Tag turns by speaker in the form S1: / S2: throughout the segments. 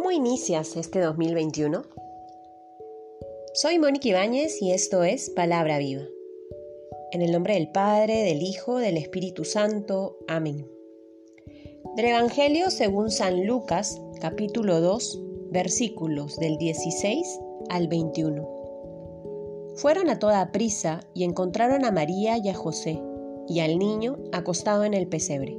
S1: ¿Cómo inicias este 2021? Soy Mónica Ibáñez y esto es Palabra Viva. En el nombre del Padre, del Hijo, del Espíritu Santo. Amén. Del Evangelio según San Lucas, capítulo 2, versículos del 16 al 21. Fueron a toda prisa y encontraron a María y a José y al niño acostado en el pesebre.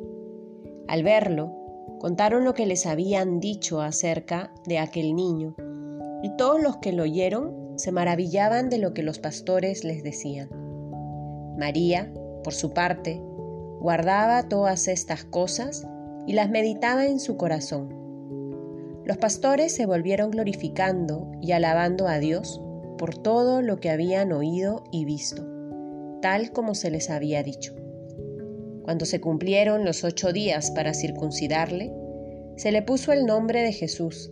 S1: Al verlo, contaron lo que les habían dicho acerca de aquel niño, y todos los que lo oyeron se maravillaban de lo que los pastores les decían. María, por su parte, guardaba todas estas cosas y las meditaba en su corazón. Los pastores se volvieron glorificando y alabando a Dios por todo lo que habían oído y visto, tal como se les había dicho. Cuando se cumplieron los ocho días para circuncidarle, se le puso el nombre de Jesús,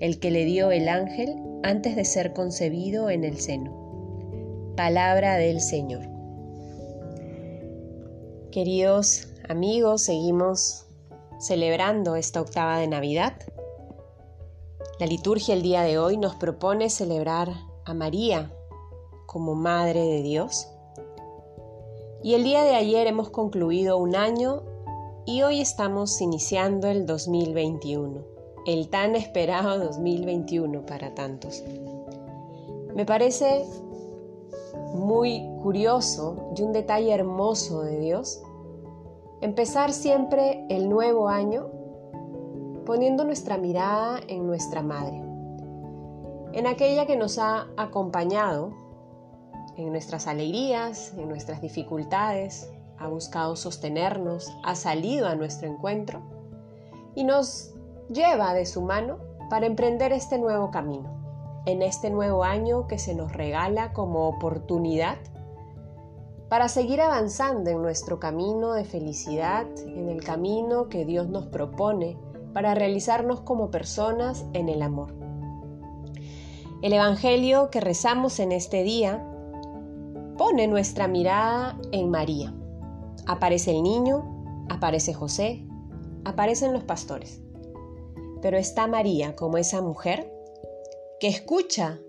S1: el que le dio el ángel antes de ser concebido en el seno. Palabra del Señor. Queridos amigos, seguimos celebrando esta octava de Navidad. La liturgia el día de hoy nos propone celebrar a María como Madre de Dios y el día de ayer hemos concluido un año y hoy estamos iniciando el 2021, el tan esperado 2021 para tantos. Me parece muy curioso y un detalle hermoso de Dios empezar siempre el nuevo año poniendo nuestra mirada en nuestra madre, en aquella que nos ha acompañado en nuestras alegrías, en nuestras dificultades, ha buscado sostenernos, ha salido a nuestro encuentro y nos lleva de su mano para emprender este nuevo camino, en este nuevo año que se nos regala como oportunidad para seguir avanzando en nuestro camino de felicidad, en el camino que Dios nos propone para realizarnos como personas en el amor. El Evangelio que rezamos en este día pone nuestra mirada en María. Aparece el niño, aparece José, aparecen los pastores. Pero está María como esa mujer que escucha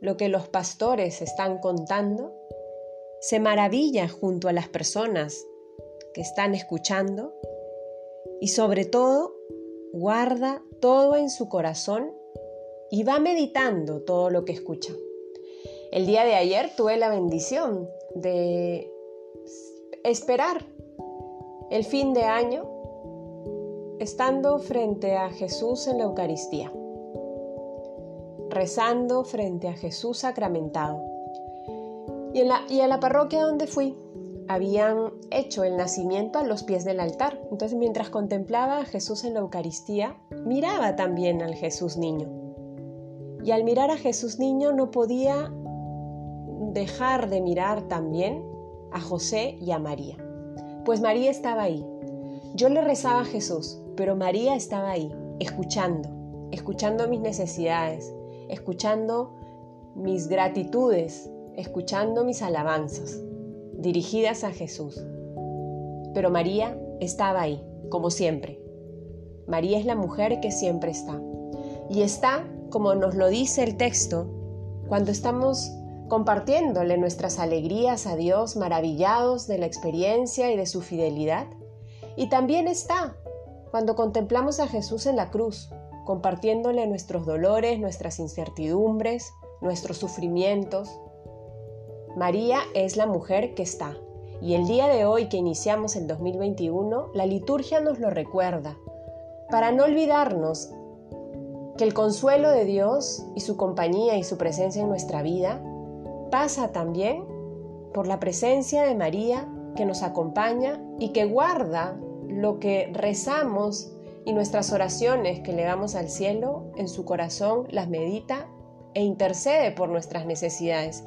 S1: lo que los pastores están contando, se maravilla junto a las personas que están escuchando y sobre todo guarda todo en su corazón y va meditando todo lo que escucha. El día de ayer tuve la bendición de esperar el fin de año estando frente a Jesús en la Eucaristía, rezando frente a Jesús sacramentado. Y en la, y la parroquia donde fui, habían hecho el nacimiento a los pies del altar. Entonces mientras contemplaba a Jesús en la Eucaristía, miraba también al Jesús niño. Y al mirar a Jesús niño no podía dejar de mirar también a José y a María. Pues María estaba ahí. Yo le rezaba a Jesús, pero María estaba ahí, escuchando, escuchando mis necesidades, escuchando mis gratitudes, escuchando mis alabanzas, dirigidas a Jesús. Pero María estaba ahí, como siempre. María es la mujer que siempre está. Y está, como nos lo dice el texto, cuando estamos compartiéndole nuestras alegrías a Dios, maravillados de la experiencia y de su fidelidad. Y también está cuando contemplamos a Jesús en la cruz, compartiéndole nuestros dolores, nuestras incertidumbres, nuestros sufrimientos. María es la mujer que está. Y el día de hoy que iniciamos el 2021, la liturgia nos lo recuerda, para no olvidarnos que el consuelo de Dios y su compañía y su presencia en nuestra vida pasa también por la presencia de María que nos acompaña y que guarda lo que rezamos y nuestras oraciones que le damos al cielo en su corazón las medita e intercede por nuestras necesidades.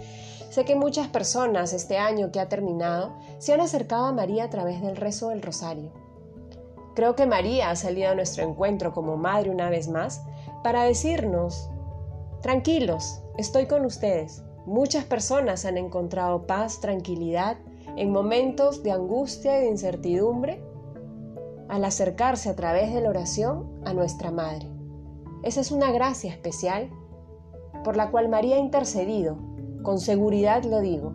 S1: Sé que muchas personas este año que ha terminado se han acercado a María a través del rezo del rosario. Creo que María ha salido a nuestro encuentro como madre una vez más para decirnos, tranquilos, estoy con ustedes, Muchas personas han encontrado paz, tranquilidad en momentos de angustia y de incertidumbre al acercarse a través de la oración a nuestra Madre. Esa es una gracia especial por la cual María ha intercedido, con seguridad lo digo.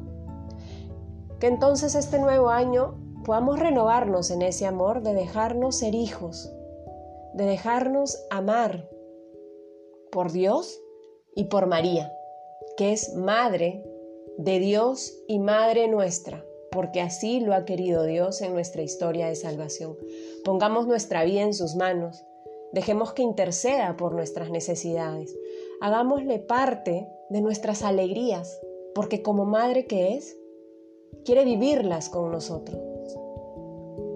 S1: Que entonces este nuevo año podamos renovarnos en ese amor de dejarnos ser hijos, de dejarnos amar por Dios y por María, que es Madre de Dios y Madre nuestra, porque así lo ha querido Dios en nuestra historia de salvación. Pongamos nuestra vida en sus manos, dejemos que interceda por nuestras necesidades, hagámosle parte de nuestras alegrías, porque como Madre que es, quiere vivirlas con nosotros.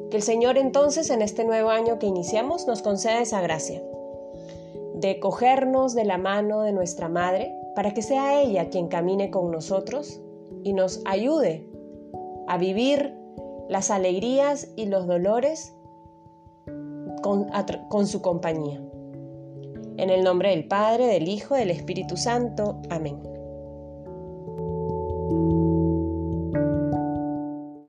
S1: Que el Señor entonces en este nuevo año que iniciamos nos conceda esa gracia de cogernos de la mano de nuestra Madre para que sea ella quien camine con nosotros y nos ayude a vivir las alegrías y los dolores con, con, su compañía. En el nombre del Padre, del Hijo, del Espíritu Santo. Amén.